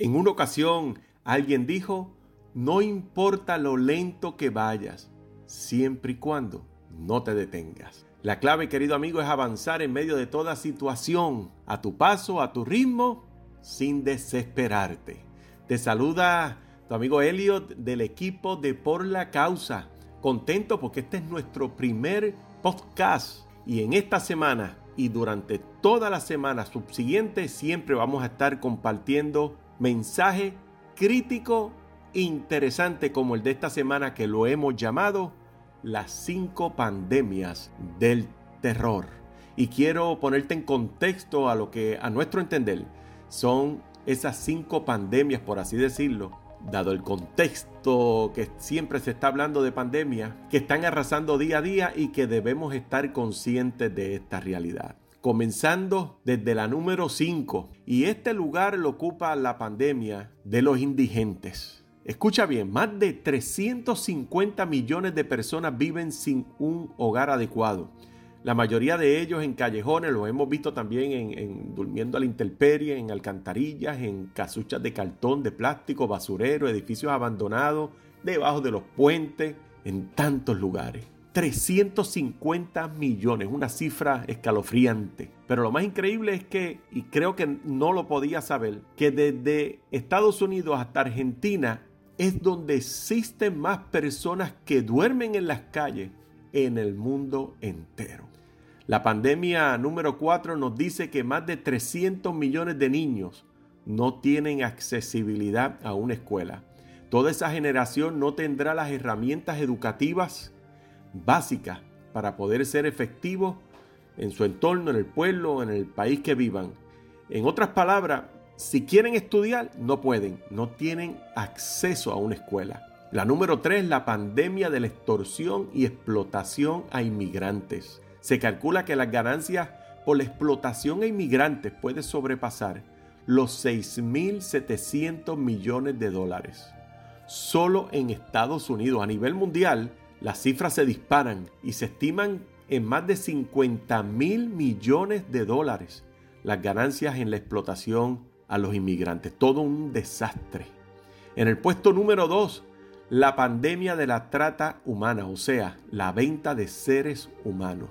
En una ocasión alguien dijo, no importa lo lento que vayas, siempre y cuando no te detengas. La clave, querido amigo, es avanzar en medio de toda situación, a tu paso, a tu ritmo, sin desesperarte. Te saluda tu amigo Elliot del equipo de Por la Causa. Contento porque este es nuestro primer podcast y en esta semana y durante toda la semana subsiguiente siempre vamos a estar compartiendo mensaje crítico interesante como el de esta semana que lo hemos llamado las cinco pandemias del terror. Y quiero ponerte en contexto a lo que a nuestro entender son esas cinco pandemias, por así decirlo, dado el contexto que siempre se está hablando de pandemia, que están arrasando día a día y que debemos estar conscientes de esta realidad. Comenzando desde la número 5, y este lugar lo ocupa la pandemia de los indigentes. Escucha bien, más de 350 millones de personas viven sin un hogar adecuado. La mayoría de ellos en callejones, lo hemos visto también en, durmiendo a la intemperie, en alcantarillas, en casuchas de cartón, de plástico, basurero, edificios abandonados, debajo de los puentes, en tantos lugares. 350 millones, una cifra escalofriante. Pero lo más increíble es que, y creo que no lo podía saber, que desde Estados Unidos hasta Argentina es donde existen más personas que duermen en las calles en el mundo entero. La pandemia número 4 nos dice que más de 300 millones de niños no tienen accesibilidad a una escuela. Toda esa generación no tendrá las herramientas educativas básicas para poder ser efectivos en su entorno, en el pueblo, en el país que vivan. En otras palabras, si quieren estudiar, no pueden, no tienen acceso a una escuela. La número tres, la pandemia de la extorsión y explotación a inmigrantes. Se calcula que las ganancias por la explotación a inmigrantes puede sobrepasar los 6.700 millones de dólares. Solo en Estados Unidos, a nivel mundial, las cifras se disparan y se estiman en más de 50 mil millones de dólares las ganancias en la explotación a los inmigrantes. Todo un desastre. En el puesto número 2, la pandemia de la trata humana, o sea, la venta de seres humanos,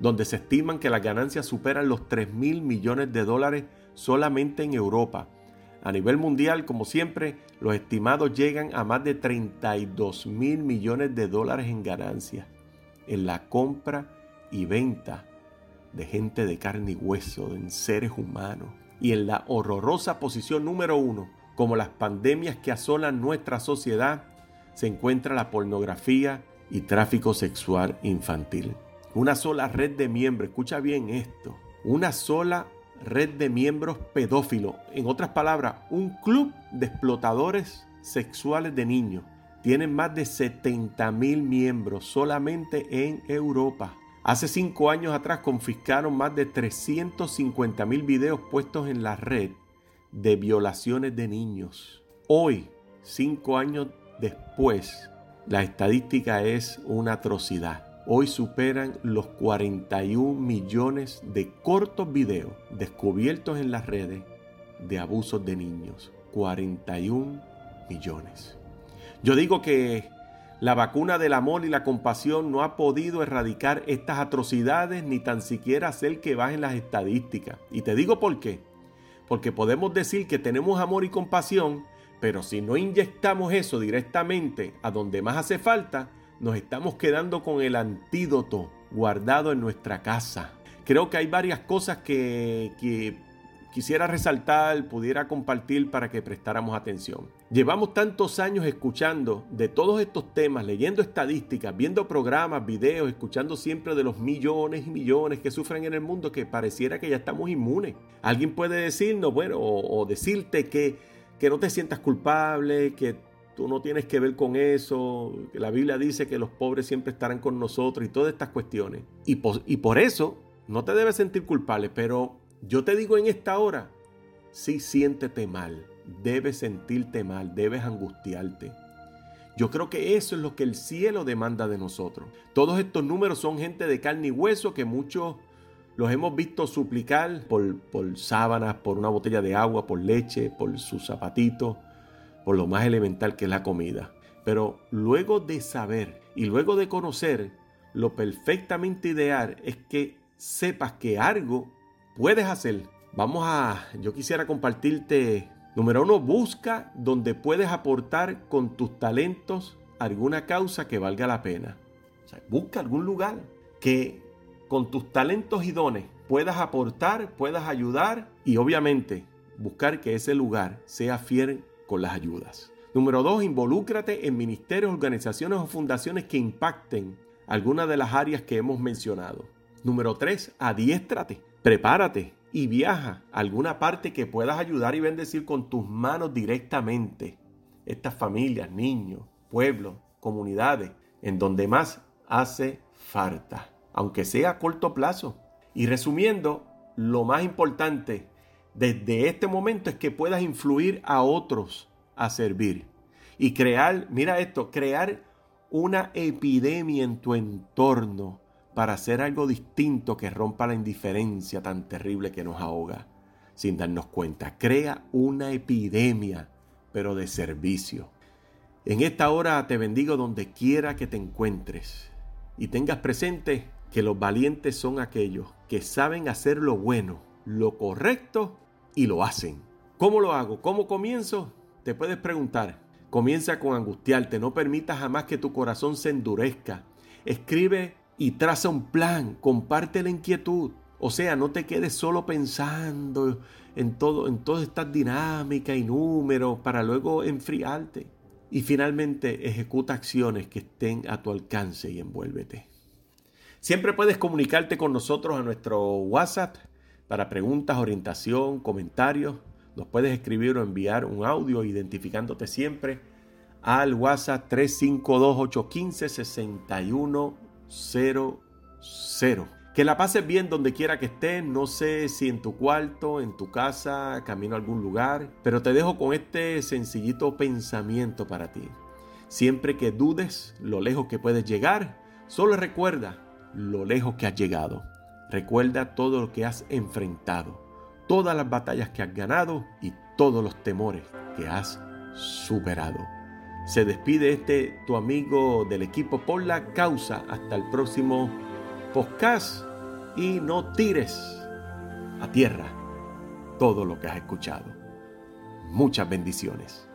donde se estiman que las ganancias superan los 3 mil millones de dólares solamente en Europa. A nivel mundial, como siempre, los estimados llegan a más de 32 mil millones de dólares en ganancias en la compra y venta de gente de carne y hueso, en seres humanos y en la horrorosa posición número uno, como las pandemias que asolan nuestra sociedad, se encuentra la pornografía y tráfico sexual infantil. Una sola red de miembros, escucha bien esto, una sola red de miembros pedófilos, en otras palabras, un club de explotadores sexuales de niños. Tienen más de 70 mil miembros solamente en Europa. Hace cinco años atrás confiscaron más de 350 mil videos puestos en la red de violaciones de niños. Hoy, cinco años después, la estadística es una atrocidad. Hoy superan los 41 millones de cortos videos descubiertos en las redes de abusos de niños. 41 millones. Yo digo que la vacuna del amor y la compasión no ha podido erradicar estas atrocidades ni tan siquiera hacer que bajen las estadísticas. Y te digo por qué. Porque podemos decir que tenemos amor y compasión, pero si no inyectamos eso directamente a donde más hace falta, nos estamos quedando con el antídoto guardado en nuestra casa. Creo que hay varias cosas que, quisiera resaltar, pudiera compartir para que prestáramos atención. Llevamos tantos años escuchando de todos estos temas, leyendo estadísticas, viendo programas, videos, escuchando siempre de los millones y millones que sufren en el mundo que pareciera que ya estamos inmunes. Alguien puede decirnos, bueno, o, decirte que, que no te sientas culpable, que tú no tienes que ver con eso, la Biblia dice que los pobres siempre estarán con nosotros y todas estas cuestiones. Y y por eso no te debes sentir culpable, pero yo te digo en esta hora, sí siéntete mal, debes sentirte mal, debes angustiarte. Yo creo que eso es lo que el cielo demanda de nosotros. Todos estos números son gente de carne y hueso que muchos los hemos visto suplicar por, por sábanas, por una botella de agua, por leche, por sus zapatitos, por lo más elemental que es la comida. Pero luego de saber y luego de conocer, lo perfectamente ideal es que sepas que algo puedes hacer. Vamos a, yo quisiera compartirte, número uno, busca donde puedes aportar con tus talentos alguna causa que valga la pena. O sea, busca algún lugar que con tus talentos y dones puedas aportar, puedas ayudar y obviamente buscar que ese lugar sea fiel con las ayudas. Número dos, involúcrate en ministerios, organizaciones o fundaciones que impacten algunas de las áreas que hemos mencionado. Número tres, adiéstrate, prepárate y viaja a alguna parte que puedas ayudar y bendecir con tus manos directamente. Estas familias, niños, pueblos, comunidades, en donde más hace falta, aunque sea a corto plazo. Y resumiendo, lo más importante desde este momento es que puedas influir a otros a servir y crear, mira esto, crear una epidemia en tu entorno para hacer algo distinto que rompa la indiferencia tan terrible que nos ahoga sin darnos cuenta. Crea una epidemia, pero de servicio. En esta hora te bendigo donde quiera que te encuentres y tengas presente que los valientes son aquellos que saben hacer lo bueno, lo correcto y lo hacen. ¿Cómo lo hago? ¿Cómo comienzo? Te puedes preguntar. Comienza con angustiarte, no permitas jamás que tu corazón se endurezca. Escribe y traza un plan, comparte la inquietud. O sea, no te quedes solo pensando en todo, en todas estas dinámicas y números para luego enfriarte. Y finalmente ejecuta acciones que estén a tu alcance y envuélvete. Siempre puedes comunicarte con nosotros a nuestro WhatsApp para preguntas, orientación, comentarios. Nos puedes escribir o enviar un audio identificándote siempre al WhatsApp 352-815-6100. Que la pases bien donde quiera que estés, no sé si en tu cuarto, en tu casa, camino a algún lugar, pero te dejo con este sencillito pensamiento para ti. Siempre que dudes lo lejos que puedes llegar, solo recuerda lo lejos que has llegado. Recuerda todo lo que has enfrentado, todas las batallas que has ganado y todos los temores que has superado. Se despide este tu amigo del equipo por la causa. Hasta el próximo podcast y no tires a tierra todo lo que has escuchado. Muchas bendiciones.